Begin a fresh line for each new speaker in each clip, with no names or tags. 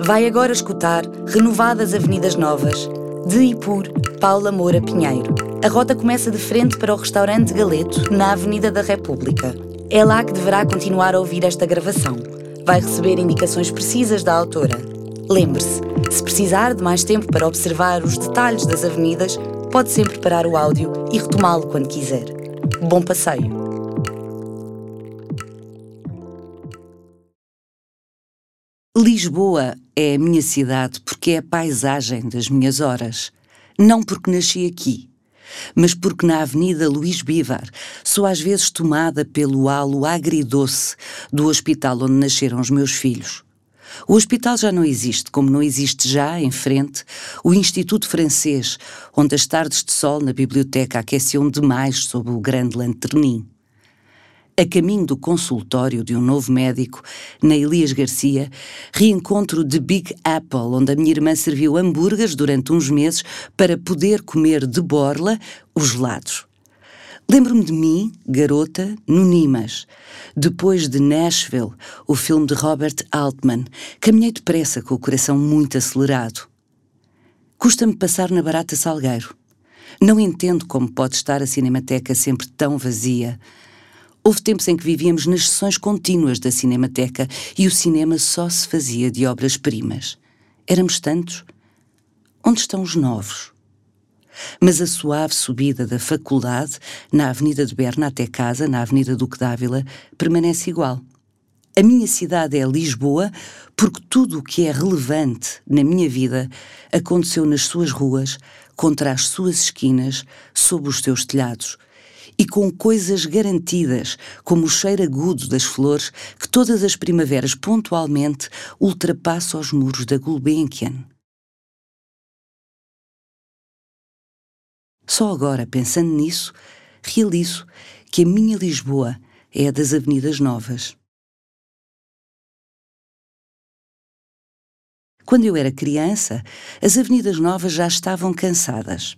Vai agora escutar Renovadas Avenidas Novas, de e por Paula Moura Pinheiro. A rota começa de frente para o restaurante Galeto, na Avenida da República. É lá que deverá continuar a ouvir esta gravação. Vai receber indicações precisas da autora. Lembre-se, se precisar de mais tempo para observar os detalhes das avenidas, pode sempre parar o áudio e retomá-lo quando quiser. Bom passeio!
Lisboa é a minha cidade porque é a paisagem das minhas horas. Não porque nasci aqui, mas porque na Avenida Luís Bivar sou às vezes tomada pelo halo agridoce do hospital onde nasceram os meus filhos. O hospital já não existe, como não existe já, em frente, o Instituto Francês, onde as tardes de sol na biblioteca aqueciam demais sob o grande lanternim. A caminho do consultório de um novo médico, na Elias Garcia, reencontro de Big Apple, onde a minha irmã serviu hambúrgueres durante uns meses para poder comer de borla os gelados. Lembro-me de mim, garota, no Nimas. Depois de Nashville, o filme de Robert Altman, caminhei depressa com o coração muito acelerado. Custa-me passar na Barata Salgueiro. Não entendo como pode estar a Cinemateca sempre tão vazia. Houve tempos em que vivíamos nas sessões contínuas da Cinemateca e o cinema só se fazia de obras-primas. Éramos tantos. Onde estão os novos? Mas a suave subida da faculdade, na Avenida de Berna até casa, na Avenida Duque d'Ávila, permanece igual. A minha cidade é Lisboa porque tudo o que é relevante na minha vida aconteceu nas suas ruas, contra as suas esquinas, sob os seus telhados e com coisas garantidas, como o cheiro agudo das flores que todas as primaveras pontualmente ultrapassa os muros da Gulbenkian. Só agora, pensando nisso, realizo que a minha Lisboa é a das Avenidas Novas. Quando eu era criança, as Avenidas Novas já estavam cansadas.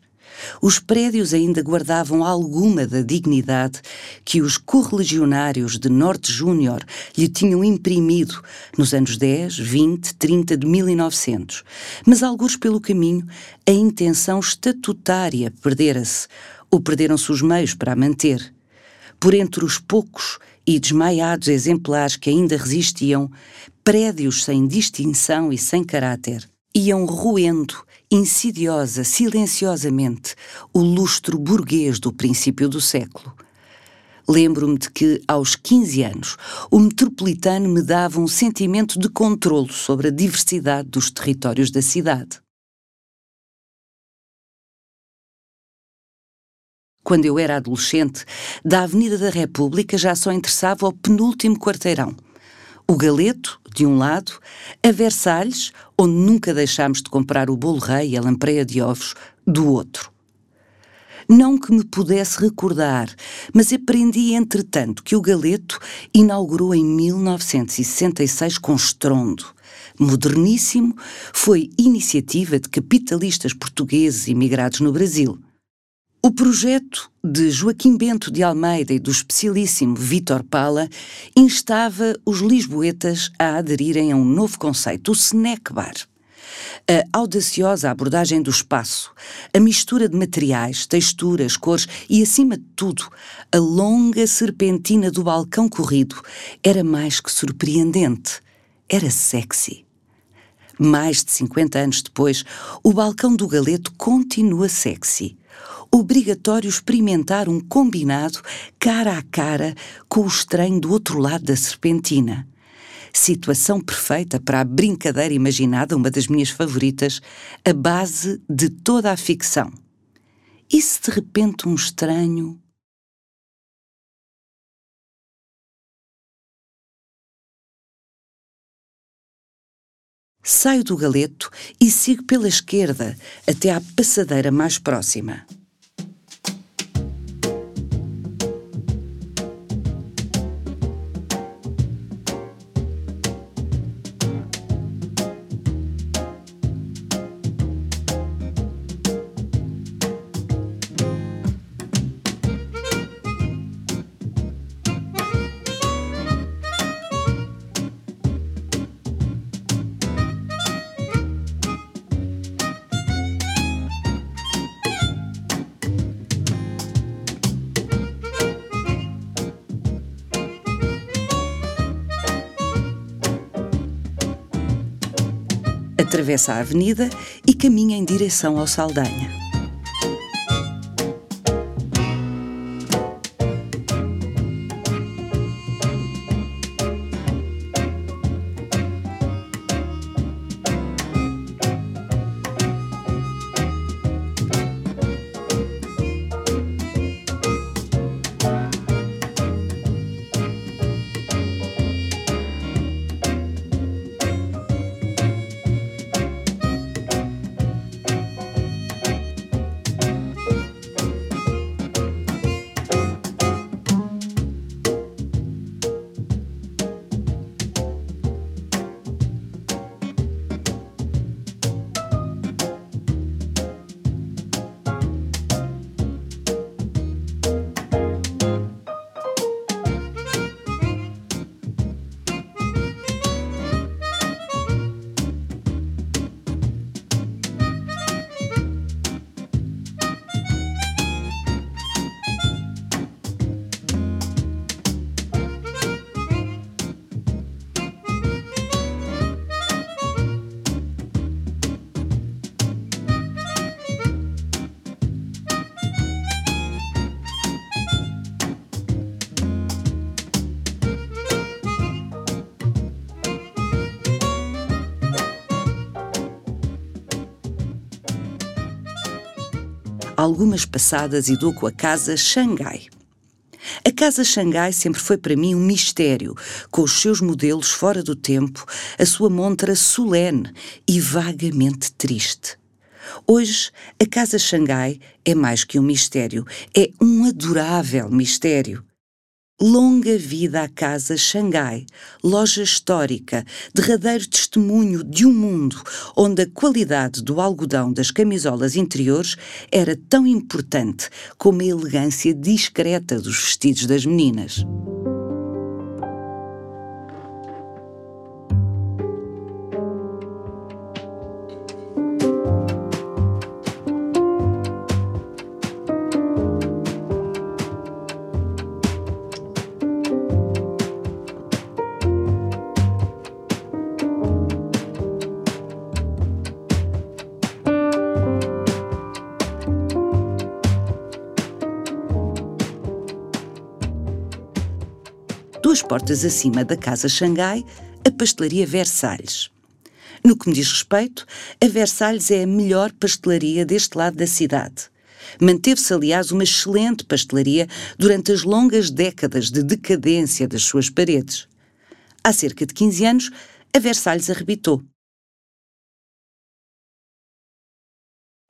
Os prédios ainda guardavam alguma da dignidade que os correligionários de Norte Júnior lhe tinham imprimido nos anos 10, 20, 30 de 1900. Mas, alguns pelo caminho, a intenção estatutária perdera-se, ou perderam-se os meios para a manter. Por entre os poucos e desmaiados exemplares que ainda resistiam, prédios sem distinção e sem caráter iam roendo insidiosa, silenciosamente, o lustro burguês do princípio do século. Lembro-me de que, aos 15 anos, o metropolitano me dava um sentimento de controlo sobre a diversidade dos territórios da cidade. Quando eu era adolescente, da Avenida da República já só interessava o penúltimo quarteirão – o Galeto, de um lado, a Versalhes, onde nunca deixámos de comprar o bolo rei e a lampreia de ovos, do outro. Não que me pudesse recordar, mas aprendi entretanto que o Galeto inaugurou em 1966 com estrondo. Moderníssimo, foi iniciativa de capitalistas portugueses imigrados no Brasil. O projeto de Joaquim Bento de Almeida e do especialíssimo Vítor Pala instava os lisboetas a aderirem a um novo conceito, o snack bar. A audaciosa abordagem do espaço, a mistura de materiais, texturas, cores e, acima de tudo, a longa serpentina do balcão corrido era mais que surpreendente. Era sexy. Mais de 50 anos depois, o balcão do Galeto continua sexy obrigatório experimentar um combinado cara a cara com o estranho do outro lado da serpentina. Situação perfeita para a brincadeira imaginada, uma das minhas favoritas, a base de toda a ficção. E se de repente um estranho. Saio do galeto e sigo pela esquerda até à passadeira mais próxima. Atravessa a avenida e caminha em direção ao Saldanha. Algumas passadas e dou com a Casa Xangai. A Casa Xangai sempre foi para mim um mistério, com os seus modelos fora do tempo, a sua montra solene e vagamente triste. Hoje, a Casa Xangai é mais que um mistério, é um adorável mistério. Longa vida à Casa Xangai, loja histórica, derradeiro testemunho de um mundo onde a qualidade do algodão das camisolas interiores era tão importante como a elegância discreta dos vestidos das meninas. Portas acima da Casa Xangai, a Pastelaria Versalhes. No que me diz respeito, a Versalhes é a melhor pastelaria deste lado da cidade. Manteve-se, aliás, uma excelente pastelaria durante as longas décadas de decadência das suas paredes. Há cerca de 15 anos, a Versalhes arrebitou.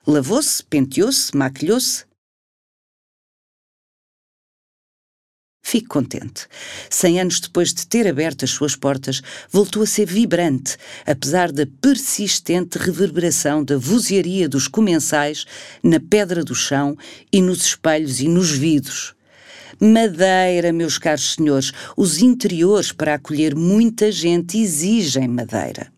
Lavou-se, penteou-se, maquilhou-se, Fico contente. Cem anos depois de ter aberto as suas portas, voltou a ser vibrante, apesar da persistente reverberação da vozearia dos comensais na pedra do chão e nos espelhos e nos vidros. Madeira, meus caros senhores, os interiores para acolher muita gente exigem madeira.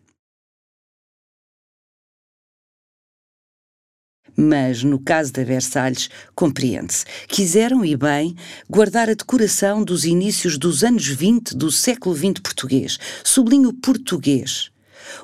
Mas, no caso da Versalhes, compreende-se. Quiseram, e bem, guardar a decoração dos inícios dos anos 20 do século XX português. Sublinho português.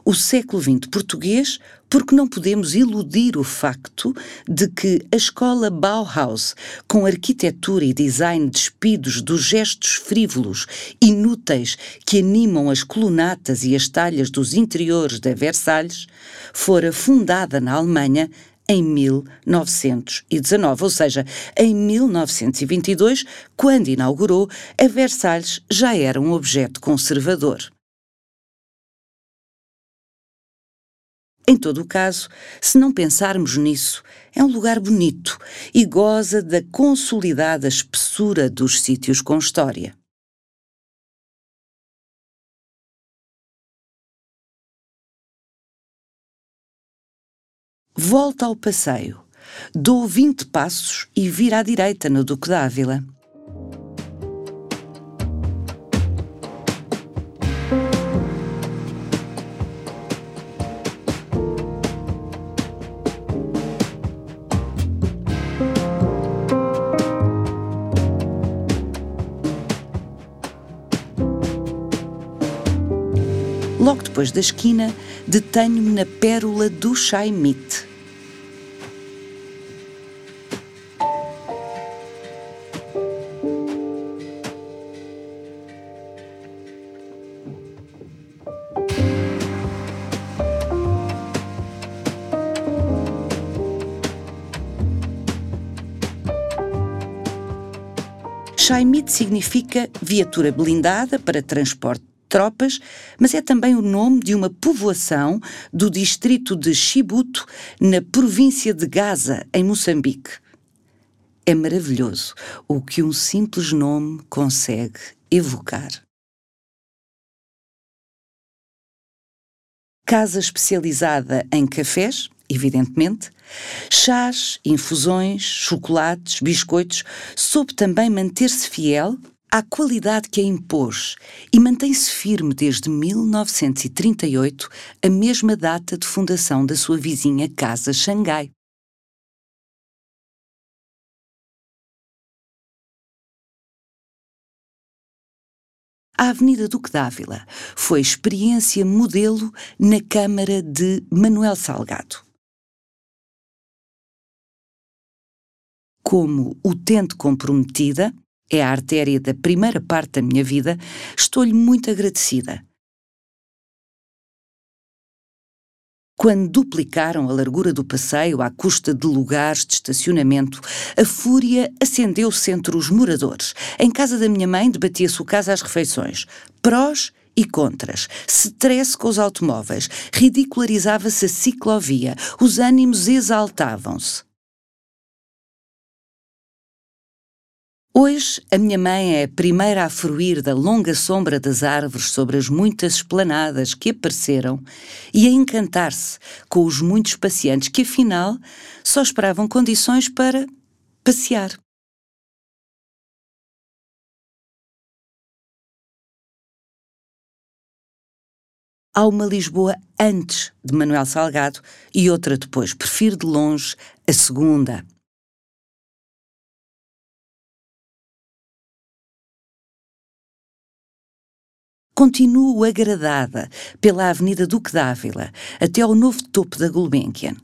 O século XX português, porque não podemos iludir o facto de que a escola Bauhaus, com arquitetura e design despidos dos gestos frívolos, inúteis que animam as colunatas e as talhas dos interiores da Versalhes, fora fundada na Alemanha em 1919, ou seja, em 1922, quando inaugurou, a Versalhes já era um objeto conservador. Em todo o caso, se não pensarmos nisso, é um lugar bonito e goza da consolidada espessura dos sítios com história. Volta ao passeio. Dou 20 passos e vira à direita no Duque d'Ávila. Logo depois da esquina, detenho-me na pérola do Chaimite. Chaimite significa viatura blindada para transporte tropas, mas é também o nome de uma povoação do distrito de Chibuto, na província de Gaza, em Moçambique. É maravilhoso o que um simples nome consegue evocar. Casa especializada em cafés, evidentemente, chás, infusões, chocolates, biscoitos, soube também manter-se fiel à qualidade que a impôs e mantém-se firme desde 1938, a mesma data de fundação da sua vizinha Casa Xangai. A Avenida Duque d'Ávila foi experiência modelo na Câmara de Manuel Salgado. Como utente comprometida, é a artéria da primeira parte da minha vida, estou-lhe muito agradecida. Quando duplicaram a largura do passeio à custa de lugares de estacionamento, a fúria acendeu-se entre os moradores. Em casa da minha mãe debatia-se o caso às refeições. Prós e contras, stress com os automóveis, ridicularizava-se a ciclovia, os ânimos exaltavam-se. Hoje, a minha mãe é a primeira a fruir da longa sombra das árvores sobre as muitas esplanadas que apareceram e a encantar-se com os muitos passeantes que, afinal, só esperavam condições para passear. Há uma Lisboa antes de Manuel Salgado e outra depois. Prefiro de longe a segunda. Continuo agradada pela Avenida Duque d'Ávila até ao novo topo da Gulbenkian.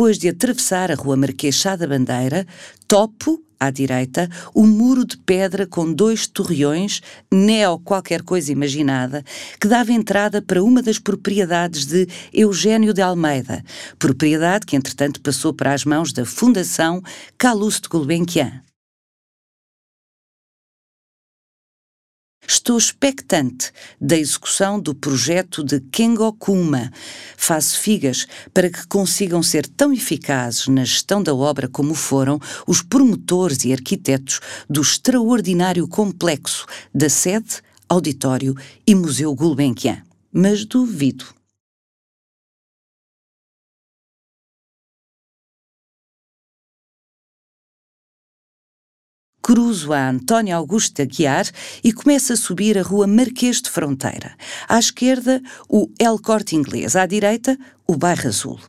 Depois de atravessar a Rua Marquês Chá da Bandeira, topo à direita, o um muro de pedra com dois torreões, neo qualquer coisa imaginada, que dava entrada para uma das propriedades de Eugênio de Almeida, propriedade que entretanto passou para as mãos da Fundação Calouste Gulbenkian. Estou expectante da execução do projeto de Kengo Kuma. Faço figas para que consigam ser tão eficazes na gestão da obra como foram os promotores e arquitetos do extraordinário complexo da sede, auditório e Museu Gulbenkian. Mas duvido. Cruzo a António Augusto de Aguiar e começo a subir a rua Marquês de Fronteira. À esquerda, o El Corte Inglês. À direita, o Bairro Azul.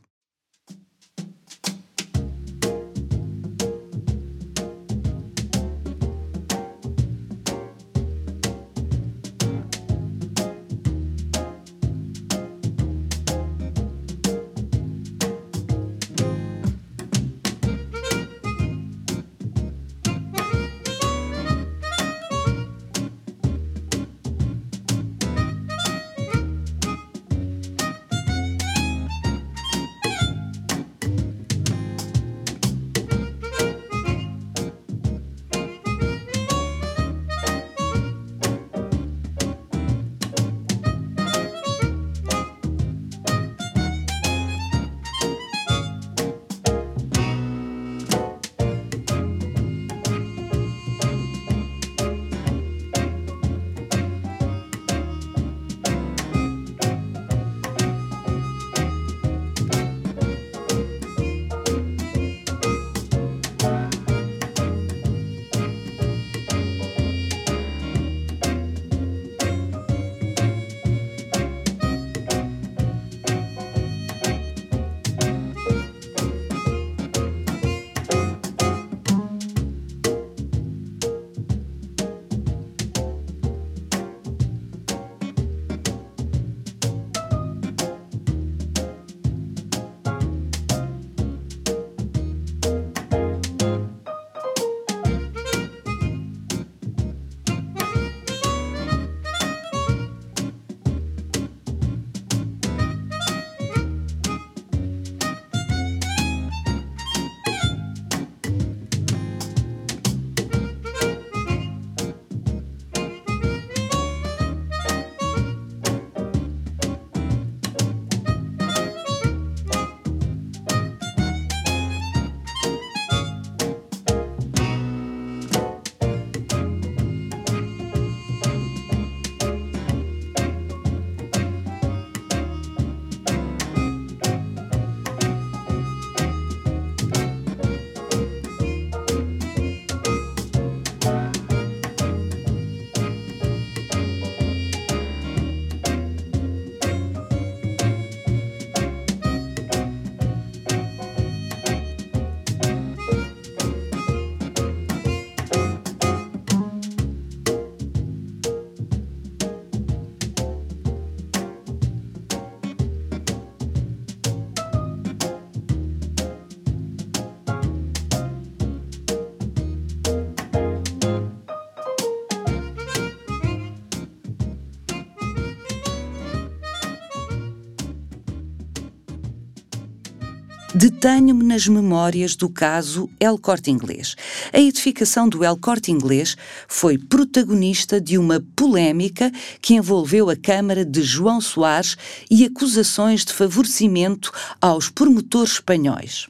Detenho-me nas memórias do caso El Corte Inglês. A edificação do El Corte Inglês foi protagonista de uma polémica que envolveu a Câmara de João Soares e acusações de favorecimento aos promotores espanhóis.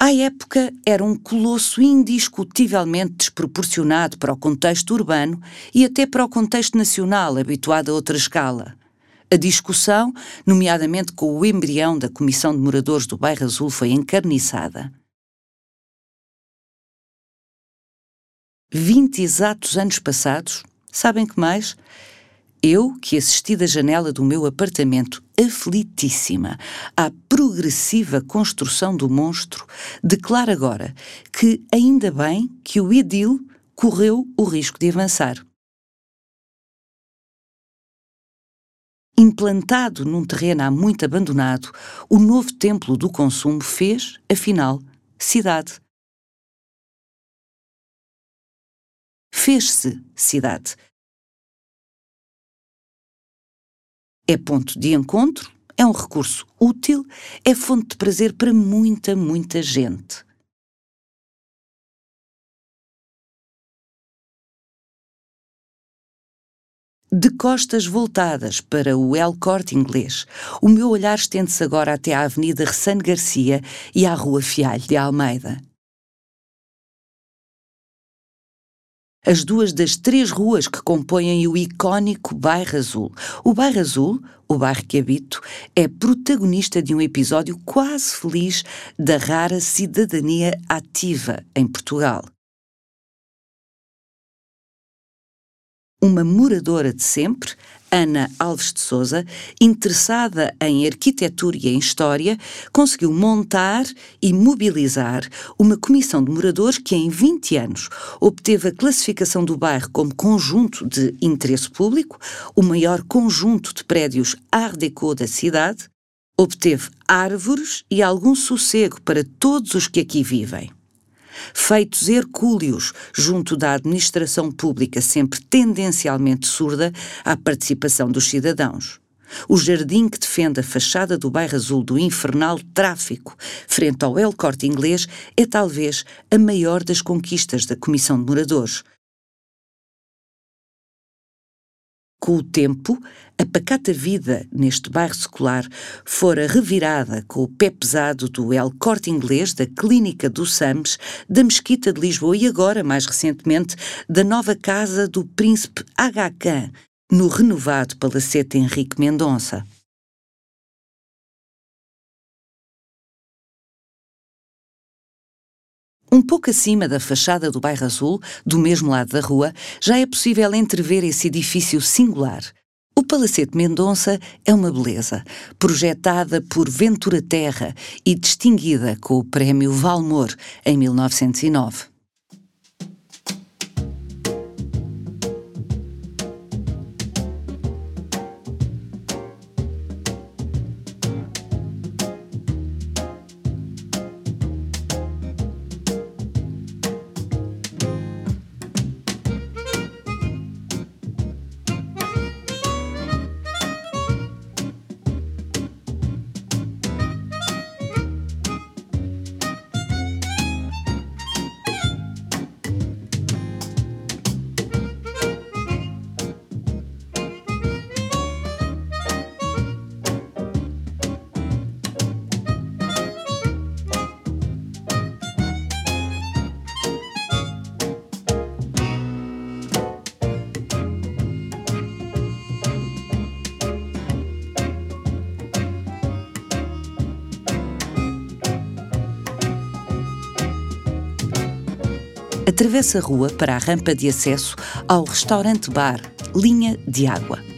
À época, era um colosso indiscutivelmente desproporcionado para o contexto urbano e até para o contexto nacional, habituado a outra escala. A discussão, nomeadamente com o embrião da Comissão de Moradores do Bairro Azul, foi encarniçada. Vinte exatos anos passados, sabem que mais? Eu, que assisti da janela do meu apartamento aflitíssima à progressiva construção do monstro, declaro agora que ainda bem que o Edil correu o risco de avançar. Implantado num terreno há muito abandonado, o novo templo do consumo fez, afinal, cidade. Fez-se cidade. É ponto de encontro, é um recurso útil, é fonte de prazer para muita, muita gente. De costas voltadas para o El Corte Inglês, o meu olhar estende-se agora até à Avenida Ressane Garcia e à Rua Fialho de Almeida. As duas das três ruas que compõem o icónico Bairro Azul. O Bairro Azul, o bairro que habito, é protagonista de um episódio quase feliz da rara cidadania ativa em Portugal. Uma moradora de sempre, Ana Alves de Souza, interessada em arquitetura e em história, conseguiu montar e mobilizar uma comissão de moradores que, em 20 anos, obteve a classificação do bairro como conjunto de interesse público, o maior conjunto de prédios Art Deco da cidade, obteve árvores e algum sossego para todos os que aqui vivem feitos hercúleos junto da administração pública sempre tendencialmente surda à participação dos cidadãos. O jardim que defende a fachada do bairro azul do infernal tráfico, frente ao El Corte Inglês, é talvez a maior das conquistas da Comissão de Moradores, Com o tempo, a pacata vida neste bairro secular fora revirada com o pé pesado do El Corte Inglês, da Clínica do SAMS, da Mesquita de Lisboa e agora, mais recentemente, da nova casa do Príncipe Aga Khan, no renovado Palacete Henrique Mendonça. Um pouco acima da fachada do Bairro Azul, do mesmo lado da rua, já é possível entrever esse edifício singular. O Palacete Mendonça é uma beleza, projetada por Ventura Terra e distinguida com o Prémio Valmor em 1909. Atravessa a rua para a rampa de acesso ao restaurante-bar Linha de Água.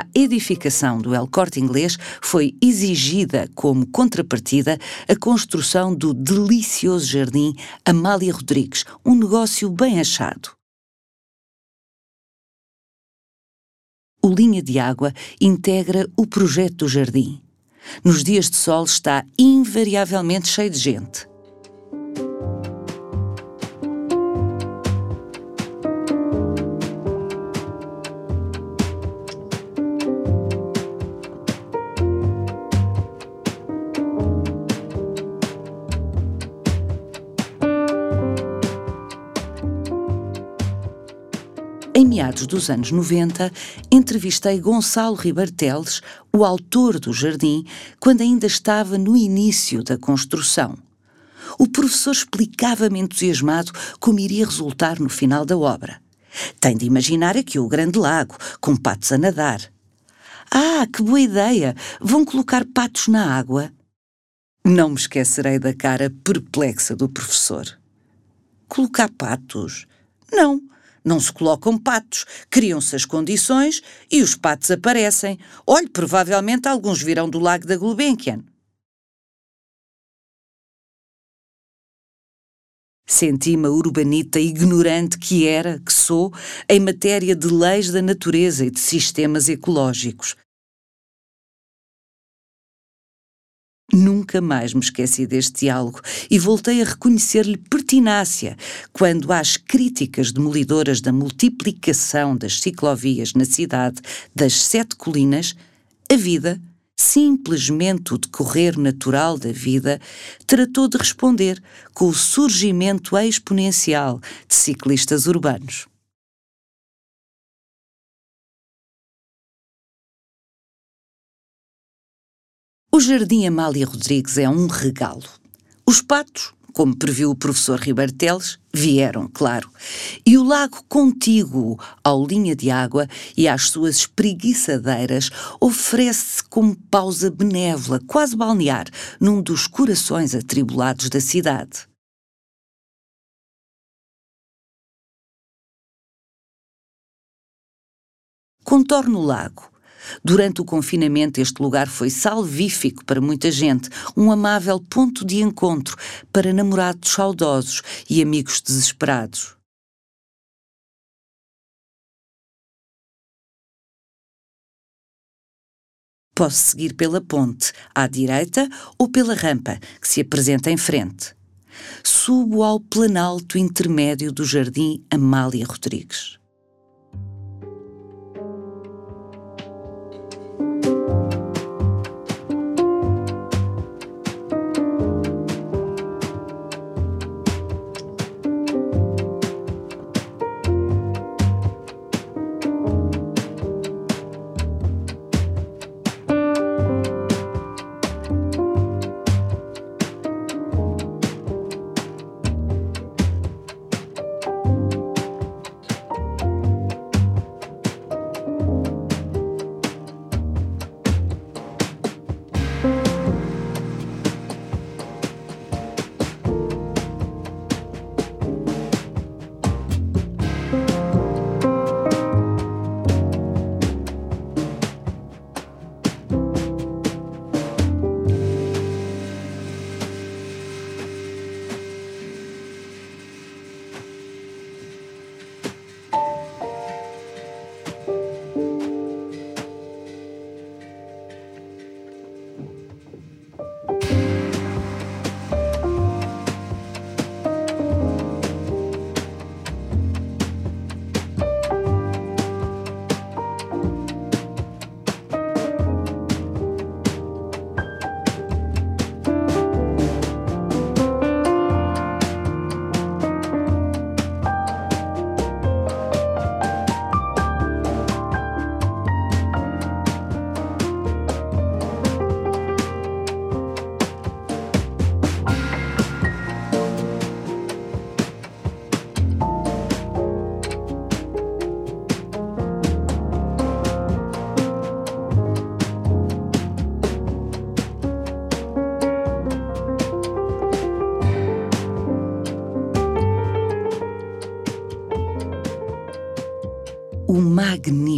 À edificação do El Corte Inglês foi exigida como contrapartida a construção do delicioso jardim Amália Rodrigues, um negócio bem achado. O Linha de Água integra o projeto do jardim. Nos dias de sol está invariavelmente cheio de gente. Meados dos anos 90, entrevistei Gonçalo Ribeiro Teles, o autor do jardim, quando ainda estava no início da construção. O professor explicava-me entusiasmado como iria resultar no final da obra. Tem de imaginar aqui o grande lago, com patos a nadar. Ah, que boa ideia! Vão colocar patos na água? Não me esquecerei da cara perplexa do professor. Colocar patos? Não, não se colocam patos, criam-se as condições e os patos aparecem. Olhe, provavelmente alguns virão do lago da Gulbenkian. Senti-me a urbanita ignorante que era, que sou, em matéria de leis da natureza e de sistemas ecológicos. Nunca mais me esqueci deste diálogo e voltei a reconhecer-lhe pertinácia quando, às críticas demolidoras da multiplicação das ciclovias na cidade das Sete Colinas, a vida, simplesmente o decorrer natural da vida, tratou de responder com o surgimento exponencial de ciclistas urbanos. O Jardim Amália Rodrigues é um regalo. Os patos, como previu o professor Ribeiro Teles, vieram, claro. E o lago contíguo ao linha de água e às suas espreguiçadeiras oferece-se como pausa benévola, quase balnear, num dos corações atribulados da cidade. Contorno o lago Durante o confinamento, este lugar foi salvífico para muita gente, um amável ponto de encontro para namorados saudosos e amigos desesperados. Posso seguir pela ponte, à direita, ou pela rampa, que se apresenta em frente. Subo ao planalto intermédio do Jardim Amália Rodrigues.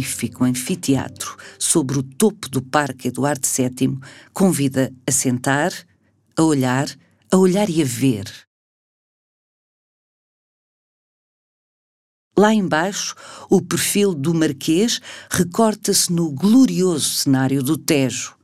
Magnífico anfiteatro sobre o topo do Parque Eduardo VII, convida a sentar, a olhar, a olhar e a ver. Lá embaixo, o perfil do Marquês recorta-se no glorioso cenário do Tejo.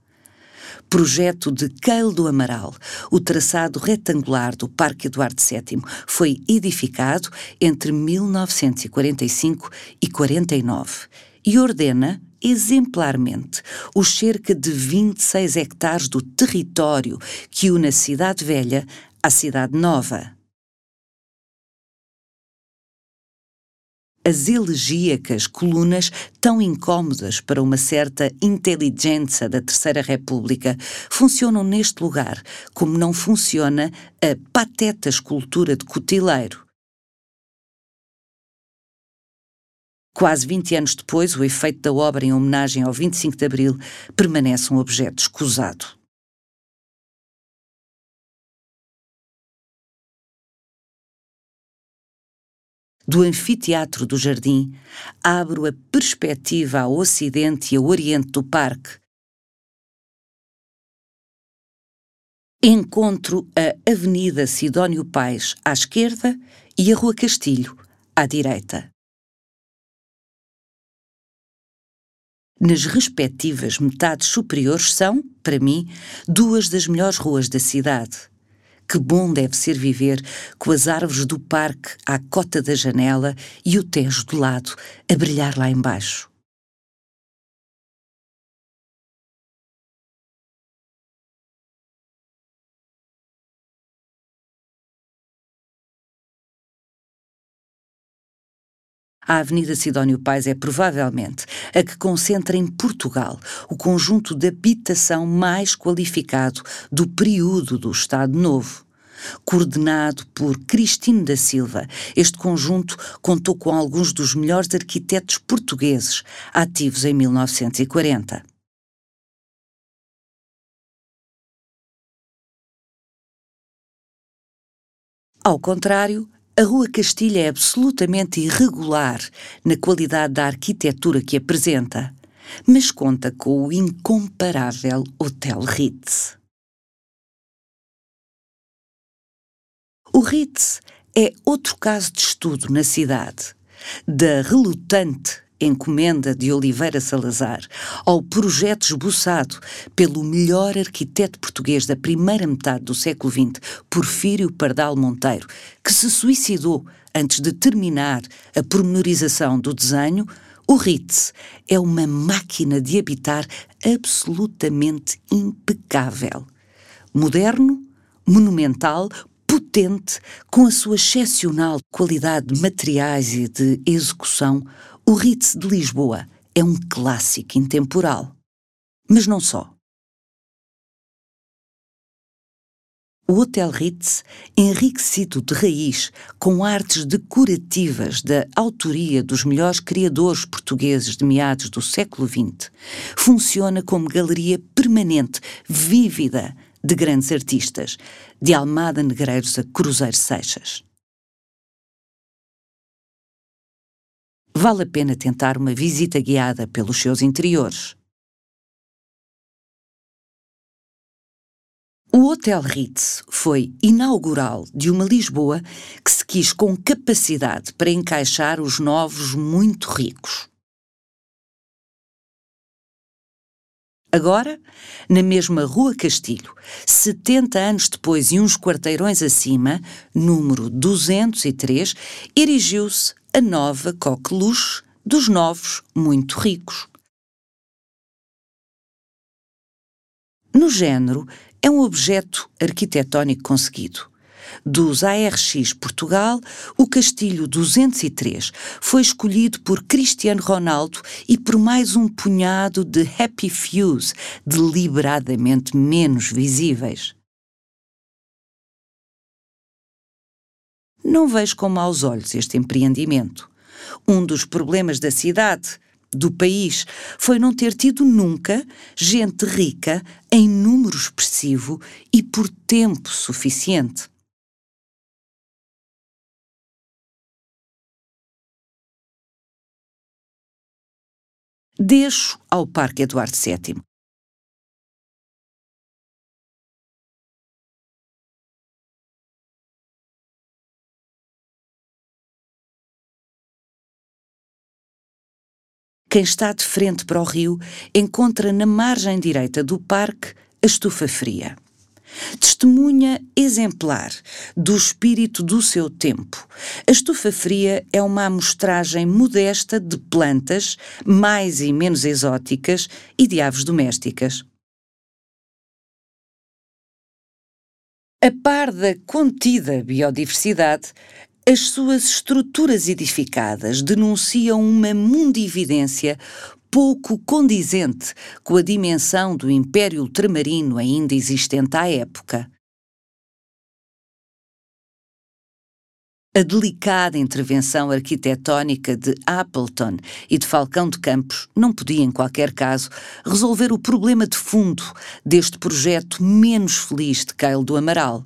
Projeto de Keil do Amaral, o traçado retangular do Parque Eduardo VII foi edificado entre 1945 e 49 e ordena exemplarmente os cerca de 26 hectares do território que une a Cidade Velha à Cidade Nova. as elegíacas colunas tão incômodas para uma certa inteligência da Terceira República funcionam neste lugar, como não funciona a pateta escultura de Cotileiro. Quase 20 anos depois, o efeito da obra em homenagem ao 25 de Abril permanece um objeto escusado. do anfiteatro do jardim, abro a perspectiva ao ocidente e ao oriente do parque. Encontro a Avenida Sidónio Pais à esquerda e a Rua Castilho à direita. Nas respectivas metades superiores são, para mim, duas das melhores ruas da cidade. Que bom deve ser viver com as árvores do parque à cota da janela e o Tejo do lado a brilhar lá embaixo. A Avenida Sidónio Pais é provavelmente a que concentra em Portugal o conjunto de habitação mais qualificado do período do Estado Novo. Coordenado por Cristino da Silva, este conjunto contou com alguns dos melhores arquitetos portugueses ativos em 1940. Ao contrário, a Rua Castilha é absolutamente irregular na qualidade da arquitetura que apresenta, mas conta com o incomparável Hotel Ritz. O Ritz é outro caso de estudo na cidade, da relutante encomenda de Oliveira Salazar ao projeto esboçado pelo melhor arquiteto português da primeira metade do século XX, Porfírio Pardal Monteiro, que se suicidou antes de terminar a pormenorização do desenho, o Ritz é uma máquina de habitar absolutamente impecável. Moderno, monumental, potente, com a sua excepcional qualidade de materiais e de execução, o Ritz de Lisboa é um clássico intemporal. Mas não só. O Hotel Ritz, enriquecido de raiz com artes decorativas da autoria dos melhores criadores portugueses de meados do século XX, funciona como galeria permanente, vívida, de grandes artistas, de Almada Negreiros a Cruzeiro Seixas. Vale a pena tentar uma visita guiada pelos seus interiores. O Hotel Ritz foi inaugural de uma Lisboa que se quis com capacidade para encaixar os novos muito ricos. Agora, na mesma Rua Castilho, 70 anos depois e uns quarteirões acima, número 203, erigiu-se a nova coqueluche dos novos muito ricos. No género, é um objeto arquitetónico conseguido. Dos ARX Portugal, o Castilho 203 foi escolhido por Cristiano Ronaldo e por mais um punhado de Happy Fews deliberadamente menos visíveis. Não vejo com maus olhos este empreendimento. Um dos problemas da cidade, do país, foi não ter tido nunca gente rica em número expressivo e por tempo suficiente. Deixo ao Parque Eduardo VII. Quem está de frente para o rio encontra na margem direita do parque a estufa fria. Testemunha exemplar do espírito do seu tempo. A estufa fria é uma amostragem modesta de plantas, mais e menos exóticas, e de aves domésticas. A par da contida biodiversidade, as suas estruturas edificadas denunciam uma mundividência pouco condizente com a dimensão do Império Ultramarino ainda existente à época. A delicada intervenção arquitetónica de Appleton e de Falcão de Campos não podia, em qualquer caso, resolver o problema de fundo deste projeto menos feliz de Caio do Amaral.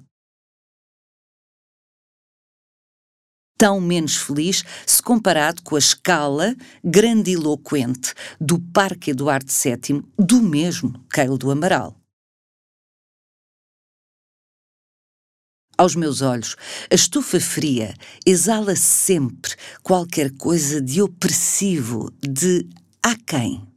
Tão menos feliz se comparado com a escala grandiloquente do Parque Eduardo VII do mesmo Keilo do Amaral. Aos meus olhos, a estufa fria exala sempre qualquer coisa de opressivo, de aquém.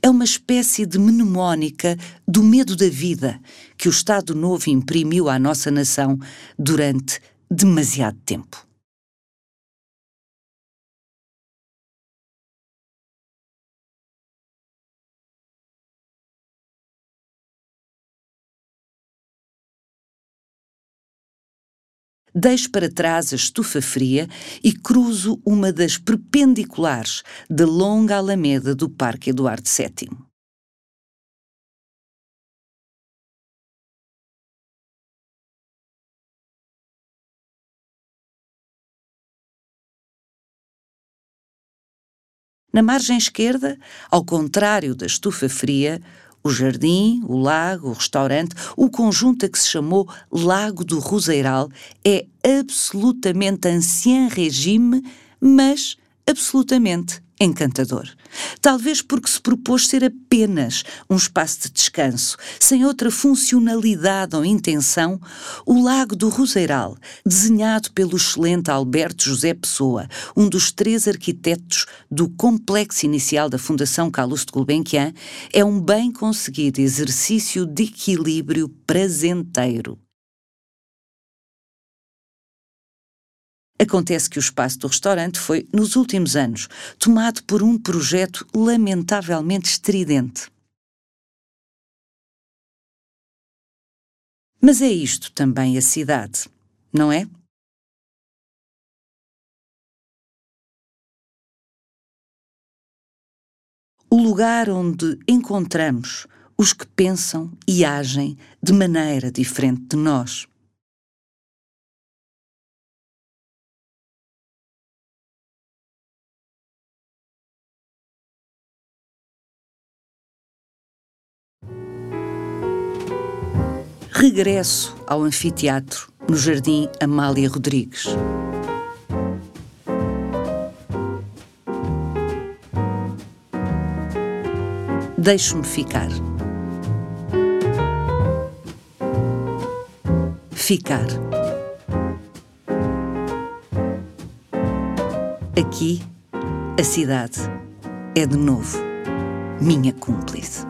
É uma espécie de mnemónica do medo da vida que o Estado Novo imprimiu à nossa nação durante demasiado tempo. Deixo para trás a estufa fria e cruzo uma das perpendiculares da longa alameda do Parque Eduardo VII. Na margem esquerda, ao contrário da estufa fria, o jardim, o lago, o restaurante, o conjunto a que se chamou Lago do Roseiral é absolutamente ancien regime, mas absolutamente encantador. Talvez porque se propôs ser apenas um espaço de descanso, sem outra funcionalidade ou intenção, o Lago do Roseiral, desenhado pelo excelente Alberto José Pessoa, um dos três arquitetos do complexo inicial da Fundação Carlos de Gulbenkian, é um bem conseguido exercício de equilíbrio prazenteiro. Acontece que o espaço do restaurante foi, nos últimos anos, tomado por um projeto lamentavelmente estridente. Mas é isto também a cidade, não é? O lugar onde encontramos os que pensam e agem de maneira diferente de nós. Regresso ao anfiteatro no Jardim Amália Rodrigues. Deixo-me ficar. Ficar. Aqui, a cidade é de novo minha cúmplice.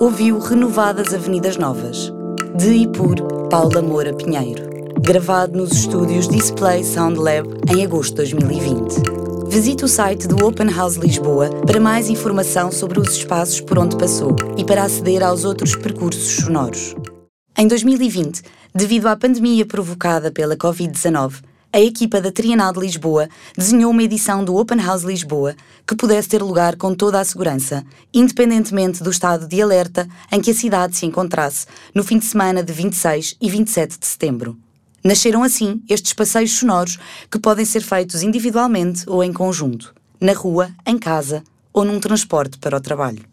Ouviu Renovadas Avenidas Novas, de e por Paula Moura Pinheiro, gravado nos estúdios Display Sound Lab em agosto de 2020. Visite o site do Open House Lisboa para mais informação sobre os espaços por onde passou e para aceder aos outros percursos sonoros. Em 2020, devido à pandemia provocada pela Covid-19, a equipa da Trienal de Lisboa desenhou uma edição do Open House Lisboa que pudesse ter lugar com toda a segurança, independentemente do estado de alerta em que a cidade se encontrasse no fim de semana de 26 e 27 de setembro. Nasceram assim estes passeios sonoros que podem ser feitos individualmente ou em conjunto, na rua, em casa ou num transporte para o trabalho.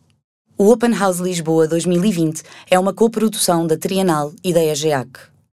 O Open House Lisboa 2020 é uma coprodução da Trienal e da EGEAC.